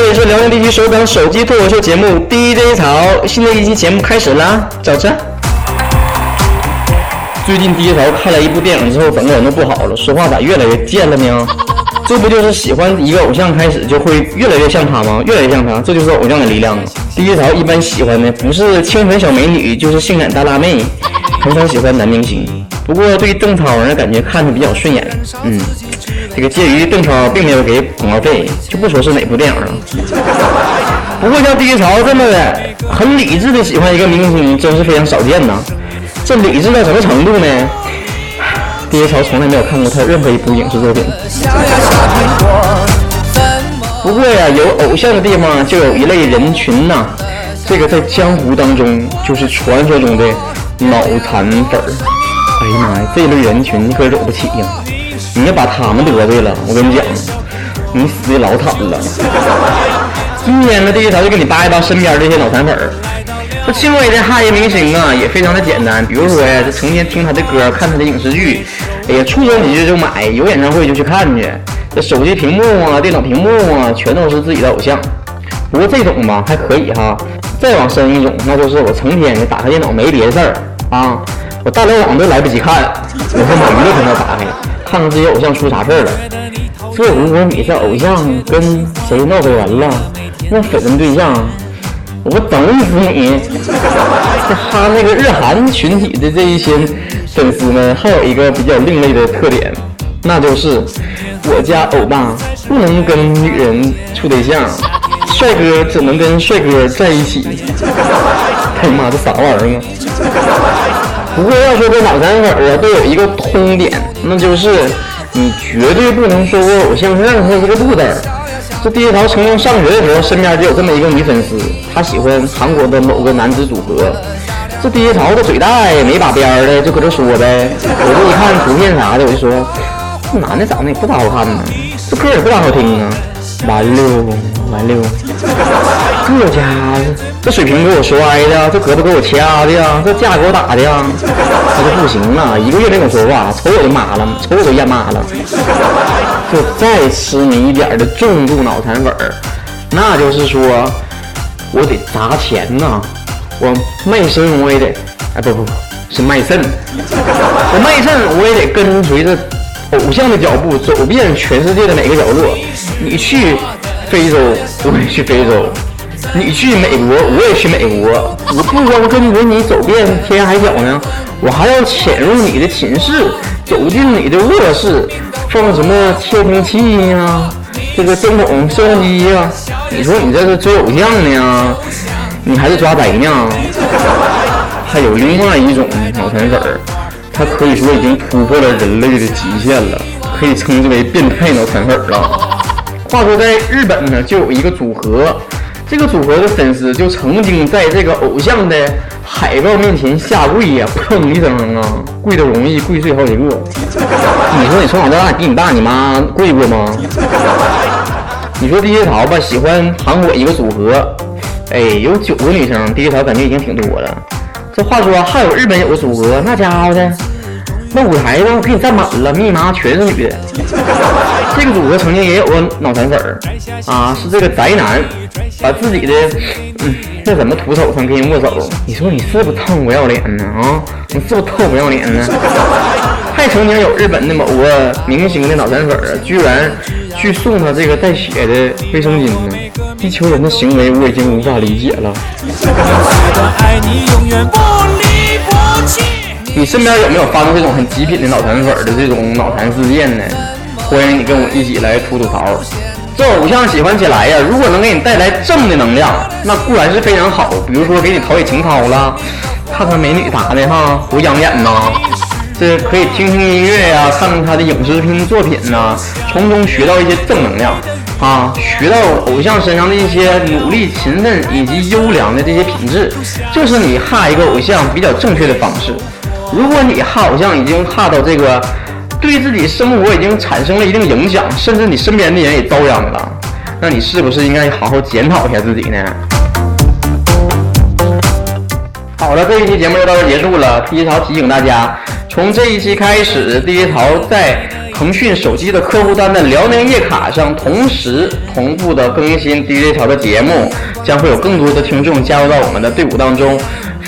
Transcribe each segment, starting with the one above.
这里是辽宁地区首档手机脱口秀节目 DJ 潮，新的一期节目开始啦，早晨。最近 DJ 潮看了一部电影之后，整个人都不好了，说话咋越来越贱了呢？这不就是喜欢一个偶像开始就会越来越像他吗？越来越像他，这就是偶像的力量。DJ 潮一般喜欢的不是清纯小美女，就是性感大辣妹，很少喜欢男明星。不过对邓超呢，感觉看着比较顺眼。嗯，这个介于邓超并没有给广告费，就不说是哪部电影了。不过像低潮这么的很理智的喜欢一个明星，真是非常少见呐。这理智到什么程度呢低潮从来没有看过他任何一部影视作品。不过呀，有偶像的地方就有一类人群呐，这个在江湖当中就是传说中的脑残粉儿。哎呀妈呀，这类人群你可惹不起呀！你要把他们得罪了，我跟你讲，你死的老惨了。今天呢，第一条就给你扒一扒身边这些脑残粉儿。这轻微的哈一明星啊，也非常的简单。比如说呀，这成天听他的歌，看他的影视剧，哎呀，触手你就就买，有演唱会就去看去。这手机屏幕啊，电脑屏幕啊，全都是自己的偶像。不过这种吧还可以哈，再往深一种，那就是我成天打开电脑没别的事儿啊。我大连网都来不及看，我他妈娱乐频道打开，看看这些偶像出啥事儿了。这如果你是偶像跟谁闹绯闻了，那绯闻对象，我整死你！他那个日韩群体的这一些粉丝们，还有一个比较另类的特点，那就是我家欧巴不能跟女人处对象，帅哥只能跟帅哥在一起。哎呀妈，这啥玩意儿啊？不过要说这脑残粉啊，都有一个通点，那就是你绝对不能说我偶像任何一个路子。这第一条曾经上学的时候，身边就有这么一个女粉丝，她喜欢韩国的某个男子组合。这第一条的嘴大也没把边儿的，就搁这说呗。我这一看图片啥的，我就说这男的长得也不咋好看呢，这歌也不咋好听啊。完了，完了，这家伙这水平给我摔的，这胳膊给我掐的呀，这架给我打的呀，他就不行了，一个月没跟我说话，瞅我都麻了，瞅我都厌麻了。就再痴迷一点的重度脑残粉儿，那就是说我得砸钱呐，我卖身我也得，哎不不不是卖肾，我卖肾我也得跟随着。偶像的脚步走遍全世界的每个角落，你去非洲，我也去非洲；你去美国，我也去美国。我不光跟着你走遍天涯海角呢，我还要潜入你的寝室，走进你的卧室，放什么窃听器呀，这个针筒、摄像机呀？你说你这是追偶像呢，你还是抓贼呢？还有另外一种脑残粉儿。他可以说已经突破了人类的极限了，可以称之为变态脑残粉了。话说在日本呢，就有一个组合，这个组合的粉丝就曾经在这个偶像的海报面前下跪呀，砰一声啊，跪的容易，跪碎好几个。你说你从小到大比你爸你妈跪过吗？你说第一桃吧，喜欢韩国一个组合，哎，有九个女生，第一桃感觉已经挺多了。这话说还有日本有个组合，那家伙的，那舞台上给你占满了，密麻全是女的。这个组合曾经也有个脑残粉儿啊，是这个宅男，把自己的嗯那什么徒手上给你握手？你说你是不是臭不要脸呢？啊，你是不是臭不要脸呢？还曾经有日本的某个明星的脑残粉儿，居然去送他这个带血的卫生巾呢。地球人的行为我已经无法理解了。你身边有没有发生这种很极品的脑残粉的这种脑残事件呢？欢迎你跟我一起来吐吐槽。这偶像喜欢起来呀，如果能给你带来正的能量，那固然是非常好。比如说给你陶冶情操了，看看美女啥的哈，多养眼呐。这可以听听音乐呀，看看他的影视片作品呐，从中学到一些正能量。啊，学到偶像身上的一些努力、勤奋以及优良的这些品质，这是你哈一个偶像比较正确的方式。如果你哈偶像已经哈到这个对自己生活已经产生了一定影响，甚至你身边的人也遭殃了，那你是不是应该好好检讨一下自己呢？好了，这一期节目就到这结束了。第一条提醒大家，从这一期开始，第一条在。腾讯手机的客户端的辽宁夜卡上同时同步的更新 DJ 潮的节目，将会有更多的听众加入到我们的队伍当中。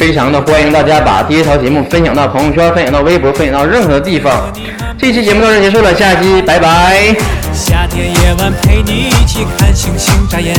非常的欢迎大家把第一条节目分享到朋友圈，分享到微博，分享到任何地方。这期节目到这结束了，下期拜拜。夏天夜晚陪你一起看星星眨眼。